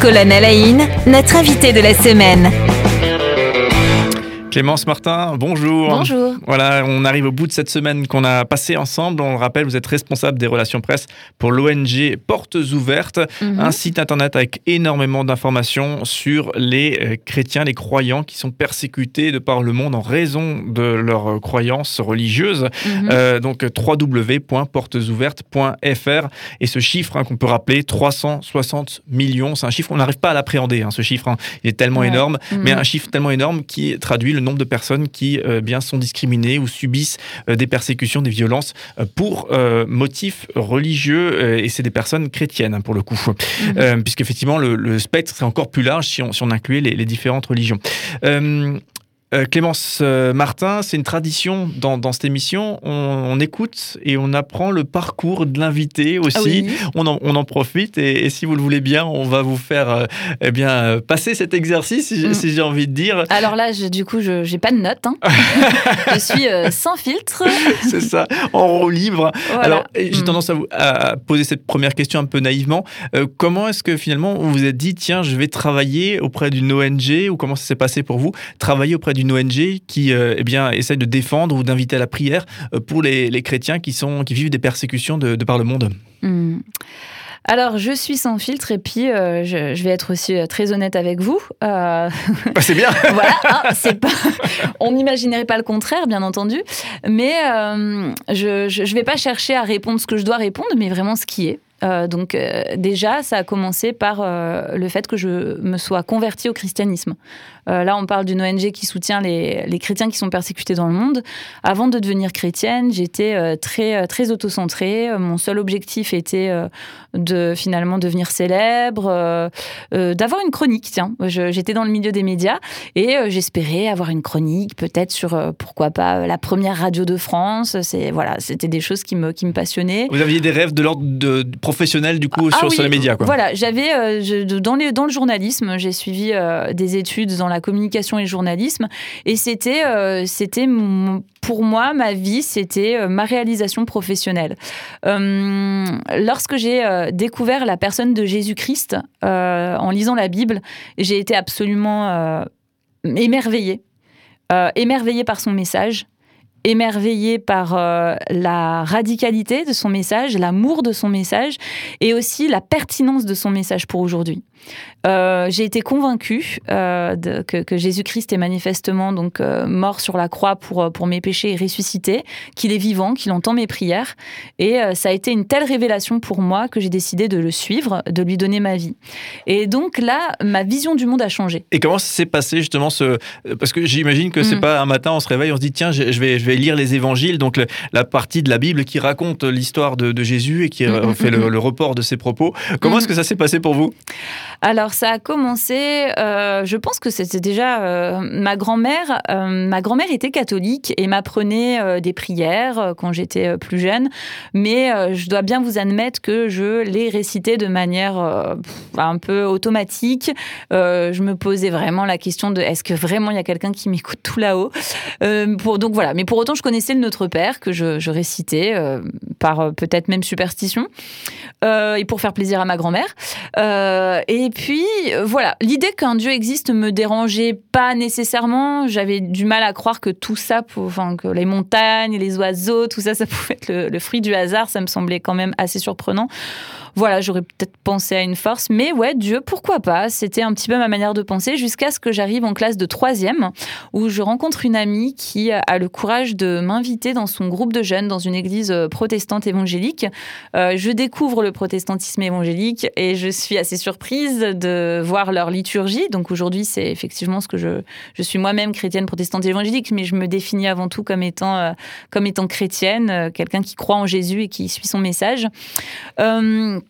Colonne Alain, notre invité de la semaine. Clémence Martin, bonjour. Bonjour. Voilà, on arrive au bout de cette semaine qu'on a passée ensemble. On le rappelle, vous êtes responsable des relations presse pour l'ONG Portes Ouvertes, Mhm. un site internet avec énormément d'informations sur les euh, chrétiens, les croyants qui sont persécutés de par le monde en raison de leurs croyances religieuses. Mhm. Euh, donc www.portesouvertes.fr et ce chiffre hein, qu'on peut rappeler 360 millions c'est un chiffre on n'arrive pas à l'appréhender hein, ce chiffre hein. il est tellement Ouais. énorme Mhm. mais un chiffre tellement énorme qui traduit le nombre de personnes qui euh, bien sont discriminées ou subissent euh, des persécutions des violences euh, pour motifs religieux et c'est des personnes chrétiennes hein, pour le coup Mhm. euh, puisqu'effectivement le, le spectre serait encore plus large si on, si on incluait les, les différentes religions Euh, Clémence euh, Martin, c'est une tradition dans, dans cette émission. On, on écoute et on apprend le parcours de l'invité aussi. Ah oui. On, en, on en profite et, et si vous le voulez bien, on va vous faire euh, eh bien, passer cet exercice, si, j'ai- Mm. si j'ai envie de dire. Alors là, je- du coup, je j'ai pas de notes. hein. je suis sans filtre. C'est ça, en roue libre. Voilà. Alors, j'ai Mm. tendance à, vous, à poser cette première question un peu naïvement. Comment est-ce que finalement vous vous êtes dit, tiens, je vais travailler auprès d'une ONG ou comment ça s'est passé pour vous? Travailler auprès d'une ONG qui euh, eh bien, essaye de défendre ou d'inviter à la prière euh, pour les, les chrétiens qui, sont, qui vivent des persécutions de, de par le monde. Hmm. Alors, je suis sans filtre et puis euh, je, je vais être aussi très honnête avec vous. Euh, Bah, c'est bien voilà, hein, c'est pas. On n'imaginerait pas le contraire, bien entendu. Mais euh, je, je vais pas chercher à répondre ce que je dois répondre, mais vraiment ce qui est. Euh, donc euh, déjà, ça a commencé par euh, le fait que je me sois convertie au christianisme. Euh, là, on parle d'une ONG qui soutient les, les chrétiens qui sont persécutés dans le monde. Avant de devenir chrétienne, j'étais euh, très euh, très autocentrée. Mon seul objectif était de finalement devenir célèbre, d'avoir une chronique. Tiens, j'étais dans le milieu des médias et j'espérais avoir une chronique, peut-être sur pourquoi pas la première radio de France. C'est voilà, c'était des choses qui me qui me passionnaient. Vous aviez des rêves de l'ordre de, de professionnel du coup Ah sur, oui, sur les médias quoi. Voilà, j'avais dans, les, dans le journalisme, j'ai suivi des études dans la communication et journalisme, et c'était euh, c'était pour moi ma vie, c'était euh, ma réalisation professionnelle. Euh, lorsque j'ai découvert la personne de Jésus-Christ en lisant la Bible, j'ai été absolument émerveillée, émerveillée par son message émerveillée par la radicalité de son message, l'amour de son message et aussi la pertinence de son message pour aujourd'hui. Euh, J'ai été convaincue euh, de- que, que Jésus-Christ est manifestement donc euh, mort sur la croix pour, pour mes péchés et ressuscité, qu'il est vivant, qu'il entend mes prières. Et ça a été une telle révélation pour moi que j'ai décidé de le suivre, de lui donner ma vie. Et donc là, ma vision du monde a changé. Et comment ça s'est passé justement ce parce que j'imagine que c'est Mm. pas un matin on se réveille on se dit tiens je je vais je vais lire les évangiles donc le- la partie de la Bible qui raconte l'histoire de, de Jésus et qui Mm, mm, fait mm, le, le report de ses propos. Comment Mm. est-ce que ça s'est passé pour vous? Alors ça a commencé, euh, je pense que c'était déjà euh, ma grand-mère. euh, ma grand-mère était catholique et m'apprenait des prières quand j'étais plus jeune, mais je dois bien vous admettre que je les récitais de manière un peu automatique. Je me posais vraiment la question de est-ce que vraiment il y a quelqu'un qui m'écoute tout là-haut? Donc voilà, mais pour autant je connaissais le Notre Père que je, je récitais par peut-être même superstition et pour faire plaisir à ma grand-mère. Et puis, euh, voilà, l'idée qu'un Dieu existe me dérangeait pas nécessairement. J'avais du mal à croire que tout ça, enfin, que les montagnes, les oiseaux, tout ça, ça pouvait être le, le fruit du hasard. Ça me semblait quand même assez surprenant. Voilà, j'aurais peut-être pensé à une force, mais ouais, Dieu, pourquoi pas? C'était un petit peu ma manière de penser jusqu'à ce que j'arrive en classe de troisième, où je rencontre une amie qui a le courage de m'inviter dans son groupe de jeunes dans une église euh, protestante évangélique. Euh, je découvre le protestantisme évangélique et je suis assez surprise de voir leur liturgie. Donc aujourd'hui, c'est effectivement ce que je, je suis moi-même chrétienne protestante évangélique, mais je me définis avant tout comme étant, euh, comme étant chrétienne, euh, quelqu'un qui croit en Jésus et qui suit son message. Euh,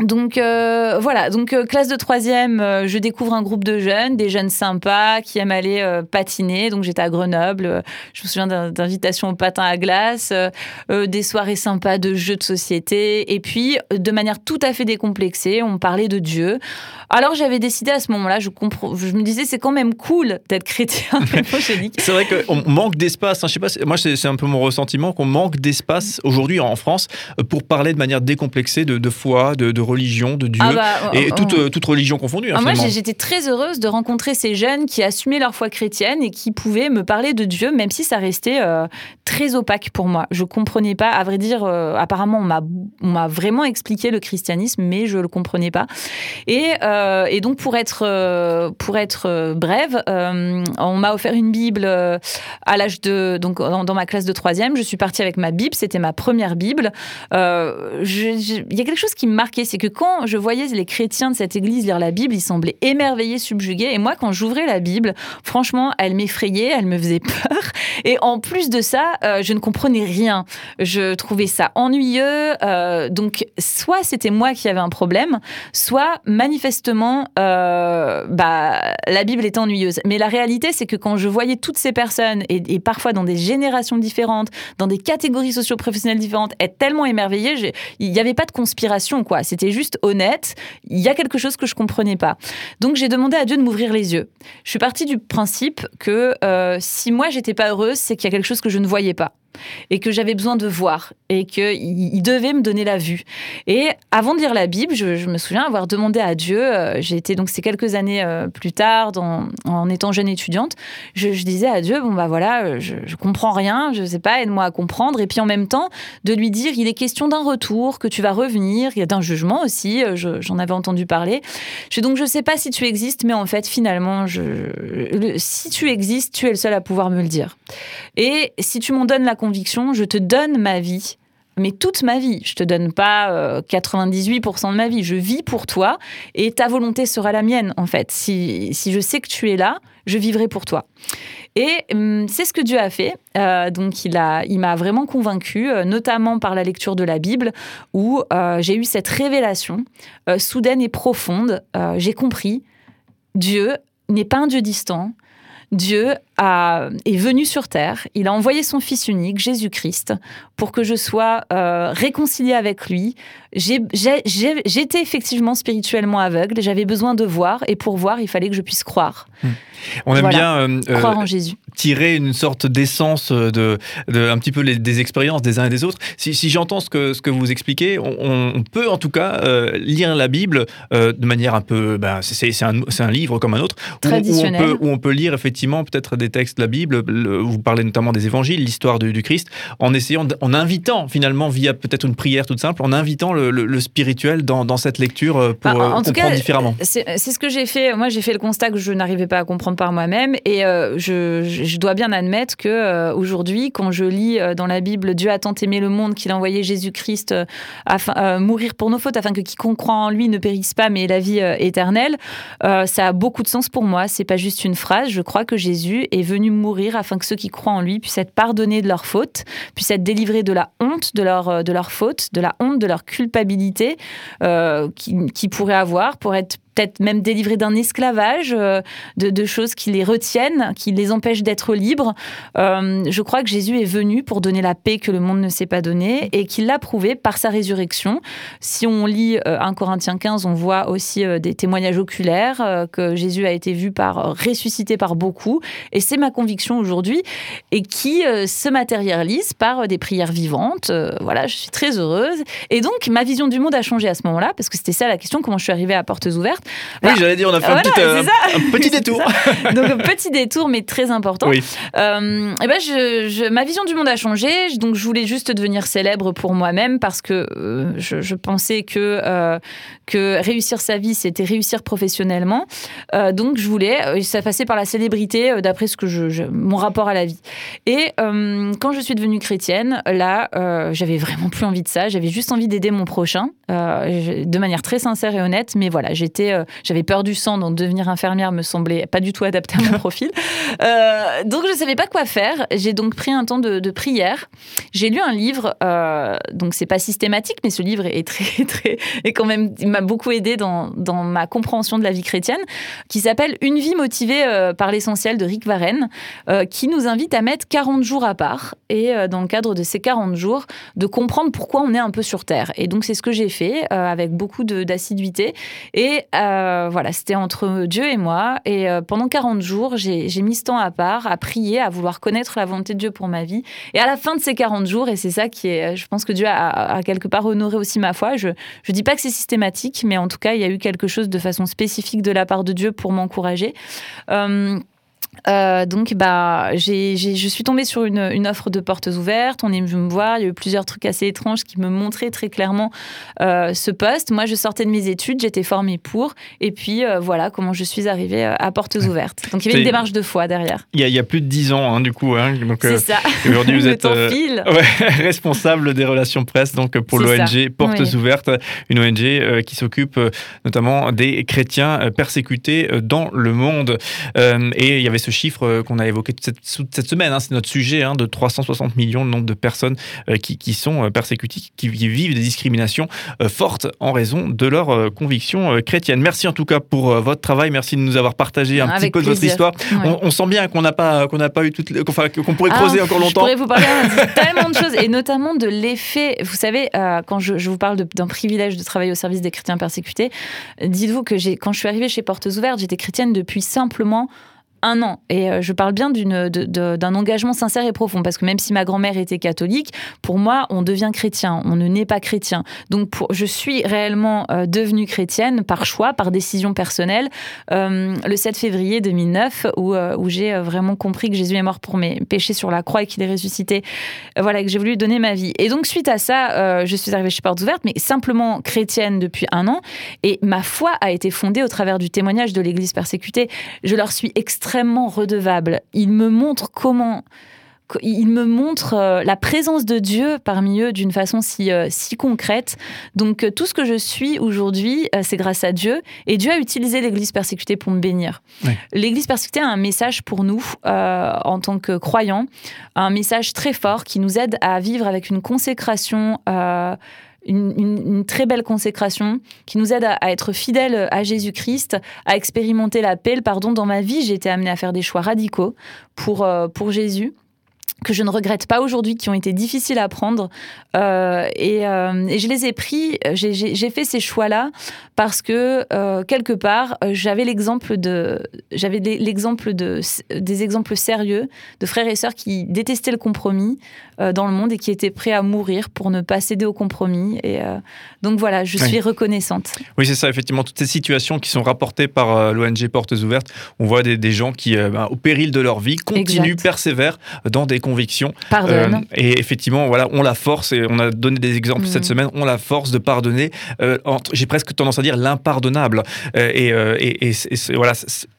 donc euh, voilà, donc euh, classe de troisième, euh, je découvre un groupe de jeunes, des jeunes sympas qui aiment aller euh, patiner. Donc j'étais à Grenoble, je me souviens d'invitations au patin à glace, des soirées sympas de jeux de société, et puis de manière tout à fait décomplexée, on parlait de Dieu. Alors j'avais décidé à ce moment-là, je, me disais c'est quand même cool d'être chrétien. C'est vrai qu'on manque d'espace. hein, je sais pas, moi c'est un peu mon ressentiment qu'on manque d'espace aujourd'hui en France pour parler de manière décomplexée de, de foi, de, de religion, de Dieu, Ah bah, et oh, toute, oh. euh, toute religion confondue. hein, Ah, moi, j'étais très heureuse de rencontrer ces jeunes qui assumaient leur foi chrétienne et qui pouvaient me parler de Dieu, même si ça restait euh, très opaque pour moi. Je comprenais pas. À vrai dire, euh, apparemment, on m'a, vraiment expliqué le christianisme, mais je le comprenais pas. Et, euh, et donc, pour être, euh, pour être euh, brève, euh, on m'a offert une Bible euh, à l'âge de. Donc, dans, dans ma classe de troisième, je suis partie avec ma Bible. C'était ma première Bible. Euh, Il y a quelque chose qui me marquait, c'est que quand je voyais les chrétiens de cette église lire la Bible, ils semblaient émerveillés, subjugués. Et moi, quand j'ouvrais la Bible, franchement, elle m'effrayait, elle me faisait peur. Et en plus de ça, euh, je ne comprenais rien. Je trouvais ça ennuyeux. euh, donc, soit c'était moi qui avais un problème, soit manifestement, euh, bah, la Bible était ennuyeuse. Mais la réalité, c'est que quand je voyais toutes ces personnes, et, et parfois dans des générations différentes, dans des catégories socio-professionnelles différentes, être tellement émerveillée, j'ai- il n'y avait pas de conspiration, quoi. C'était juste honnête. Il y a quelque chose que je comprenais pas. Donc j'ai demandé à Dieu de m'ouvrir les yeux. Je suis partie du principe que euh, si moi j'étais pas heureuse, c'est qu'il y a quelque chose que je ne voyais pas et que j'avais besoin de voir et qu'il il devait me donner la vue. Et avant de lire la Bible, je, me souviens avoir demandé à Dieu, euh, j'ai été donc c'est quelques années euh, plus tard, en étant jeune étudiante, je, disais à Dieu, bon bah voilà, euh, je, comprends rien, je sais pas, aide-moi à comprendre. Et puis en même temps, de lui dire, il est question d'un retour, que tu vas revenir, il y a d'un jugement aussi, euh, je- j'en avais entendu parler. Je, donc je sais pas si tu existes, mais en fait finalement, si tu existes, tu es le seul à pouvoir me le dire. Et si tu m'en donnes la je te donne ma vie. Mais toute ma vie, je te donne pas euh, 98% de ma vie, je vis pour toi et ta volonté sera la mienne en fait. Si, si je sais que tu es là, je vivrai pour toi. Et hum, c'est ce que Dieu a fait. Euh, donc il a, il m'a vraiment convaincue, euh, notamment par la lecture de la Bible, où euh, j'ai eu cette révélation euh, soudaine et profonde. Euh, j'ai compris, Dieu n'est pas un Dieu distant. Dieu a- est venu sur terre, il a envoyé son Fils unique, Jésus-Christ, pour que je sois euh, réconciliée avec lui. J'étais effectivement spirituellement aveugle, j'avais besoin de voir, et pour voir, il fallait que je puisse croire. On aime Voilà. bien euh, euh, Croire en Jésus. tirer une sorte d'essence de, de un petit peu les- des expériences des uns et des autres. Si, si j'entends ce que, ce que vous expliquez, on, on peut en tout cas euh, lire la Bible euh, de manière un peu. ben, c'est un, livre comme un autre. où- Où, on peut, où on peut lire effectivement peut-être des textes de la Bible. le- vous parlez notamment des évangiles, l'histoire du, du Christ, en essayant, en invitant finalement via peut-être une prière toute simple, en invitant le, le- le spirituel dans, dans cette lecture euh, pour euh, en tout comprendre cas, différemment. C'est c'est ce que j'ai fait. Moi, j'ai fait le constat que je n'arrivais pas à comprendre par moi-même. Et euh, je, dois bien admettre que euh, aujourd'hui, quand je lis euh, dans la Bible Dieu a tant aimé le monde qu'il a envoyé Jésus-Christ euh, afin euh, mourir pour nos fautes, afin que quiconque croit en lui ne périsse pas, mais ait la vie euh, éternelle, euh, ça a beaucoup de sens pour moi. C'est pas juste une phrase. Je crois que Jésus est venu mourir afin que ceux qui croient en lui puissent être pardonnés de leurs fautes, puissent être délivrés de la honte de leur, euh, de faute, de la honte de leur culpabilité euh, qui, qui pourraient avoir pour être peut-être même délivrés d'un esclavage, euh, de, choses qui les retiennent, qui les empêchent d'être libres. Euh, je crois que Jésus est venu pour donner la paix que le monde ne sait pas donner et qu'il l'a prouvé par sa résurrection. Si on lit euh, 1 Corinthiens 15, on voit aussi euh, des témoignages oculaires euh, que Jésus a été vu par ressuscité par beaucoup et c'est ma conviction aujourd'hui et qui euh, se matérialise par euh, des prières vivantes. Euh, voilà, je suis très heureuse et donc ma vision du monde a changé à ce moment-là parce que c'était ça la question comment je suis arrivée à portes ouvertes. Oui, j'allais dire, on a fait Voilà, un, petit, euh, un petit détour. Donc petit détour, mais très important. Oui. Euh, eh ben je, je- ma vision du monde a changé. Donc je voulais juste devenir célèbre pour moi-même parce que euh, je, je pensais que que réussir sa vie c'était réussir professionnellement. Donc je voulais, ça passait par la célébrité d'après ce que je, mon rapport à la vie. Et quand je suis devenue chrétienne, là j'avais vraiment plus envie de ça. J'avais juste envie d'aider mon prochain de manière très sincère et honnête. Mais voilà, j'étais, euh, j'avais peur du sang, donc devenir infirmière me semblait pas du tout adapté à mon profil. Euh, donc je savais pas quoi faire. J'ai donc pris un temps de, de prière. J'ai lu un livre, euh, donc c'est pas systématique, mais ce livre est très très est quand même il m'a beaucoup aidé dans, dans ma compréhension de la vie chrétienne, qui s'appelle Une vie motivée par l'essentiel de Rick Warren, qui nous invite à mettre 40 jours à part et dans le cadre de ces 40 jours de comprendre pourquoi on est un peu sur terre. Et donc c'est ce que j'ai fait euh, avec beaucoup d'assiduité et euh, voilà, c'était entre Dieu et moi. Et pendant 40 jours, j'ai mis ce temps à part, à prier, à vouloir connaître la volonté de Dieu pour ma vie. Et à la fin de ces 40 jours, et c'est ça qui est, je pense que Dieu a, quelque part honoré aussi ma foi. Je ne dis pas que c'est systématique, mais en tout cas, il y a eu quelque chose de façon spécifique de la part de Dieu pour m'encourager. Euh, donc, bah, j'ai, je suis tombée sur une, une, offre de portes ouvertes. On est venu me voir. Il y a eu plusieurs trucs assez étranges qui me montraient très clairement euh, ce poste. Moi, je sortais de mes études, j'étais formée pour. Et puis, euh, voilà comment je suis arrivée à portes ouvertes. Donc, il y avait une démarche de foi derrière. Il y a, il y a plus de dix ans, hein, du coup. Hein, C'est ça. Aujourd'hui, vous êtes ouais, responsable des relations presse donc, pour l'ONG Portes Ouvertes, une ONG qui s'occupe notamment des chrétiens persécutés dans le monde. et il y avait ce chiffre euh, qu'on a évoqué toute cette, semaine, hein, c'est notre sujet, hein, de 360 millions le nombre de personnes euh, qui, qui, sont euh, persécutées, qui, vivent des discriminations fortes en raison de leurs convictions chrétiennes. Merci en tout cas pour votre travail, merci de nous avoir partagé un petit peu de votre histoire. On, sent bien qu'on n'a pas, qu'on n'a pas eu enfin, qu'on pourrait ah, creuser encore longtemps. Je pourrais vous parler de tellement de choses, et notamment de l'effet. Vous savez, quand je, je, vous parle d'un privilège de travailler au service des chrétiens persécutés, dites-vous que quand je suis arrivée chez Portes Ouvertes, j'étais chrétienne depuis simplement un an. Et euh, je parle bien d'un engagement sincère et profond, parce que même si ma grand-mère était catholique, pour moi, on devient chrétien, on ne naît pas chrétien. Donc, pour, je suis réellement euh, devenue chrétienne par choix, par décision personnelle, euh, le 7 février 2009, où, où j'ai vraiment compris que Jésus est mort pour mes péchés sur la croix et qu'il est ressuscité, voilà, que j'ai voulu donner ma vie. Et donc, suite à ça, je suis arrivée chez Portes Ouvertes, mais simplement chrétienne depuis un an, et ma foi a été fondée au travers du témoignage de l'Église persécutée. Je leur suis extrêmement extrêmement redevable. Il me montre comment il me montre euh, la présence de Dieu parmi eux d'une façon si, euh, si concrète. Donc euh, tout ce que je suis aujourd'hui, c'est grâce à Dieu. Et Dieu a utilisé l'Église persécutée pour me bénir. L'Église persécutée a un message pour nous en tant que croyants, un message très fort qui nous aide à vivre avec une consécration une, très belle consécration qui nous aide à, être fidèles à Jésus-Christ, à expérimenter la paix, le pardon. Dans ma vie, j'ai été amenée à faire des choix radicaux pour, euh, pour Jésus que je ne regrette pas aujourd'hui, qui ont été difficiles à prendre. Euh, euh, et, je les ai pris, j'ai fait ces choix-là parce que euh, quelque part, j'avais l'exemple de, j'avais l'exemple de, des exemples sérieux de frères et sœurs qui détestaient le compromis dans le monde et qui étaient prêts à mourir pour ne pas céder au compromis. Et donc voilà, je suis reconnaissante. Oui, c'est ça, effectivement, toutes ces situations qui sont rapportées par l'ONG Portes Ouvertes, on voit des, gens qui, ben, au péril de leur vie, continuent, persévèrent dans des Pardonne. Euh, et effectivement, voilà, on la force, et on a donné des exemples cette mm. semaine, on la force de pardonner. Euh, j'ai presque tendance à dire l'impardonnable. Euh, et, et, voilà,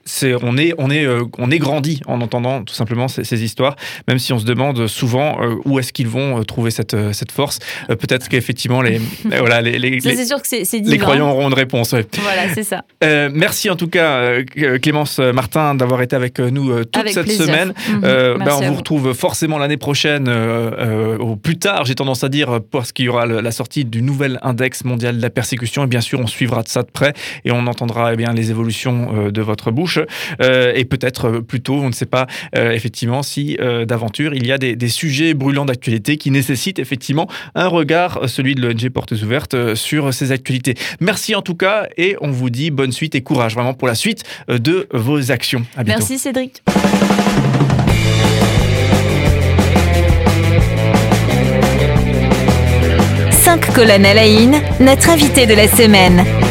c'est, on, est, on, est, on est grandi en entendant tout simplement ces, histoires, même si on se demande souvent où est-ce qu'ils vont trouver cette, cette force. peut-être qu'effectivement, les, voilà, les, les, sûr que c'est, les croyants auront une réponse. Voilà, c'est ça. merci en tout cas, Clémence Martin, d'avoir été avec nous toute cette semaine. Ben, on vous retrouve forcément l'année prochaine, euh, euh, au plus tard, j'ai tendance à dire, parce qu'il y aura la sortie du nouvel index mondial de la persécution. Et bien sûr, on suivra de ça de près et on entendra eh bien, les évolutions euh, de votre bouche. Et peut-être plus tôt, on ne sait pas effectivement si d'aventure il y a des, sujets brûlants d'actualité qui nécessitent effectivement un regard, celui de l'ONG Portes Ouvertes, sur ces actualités. Merci en tout cas et on vous dit bonne suite et courage vraiment pour la suite de vos actions. Merci Cédric. Colonel Aïn, notre invité de la semaine.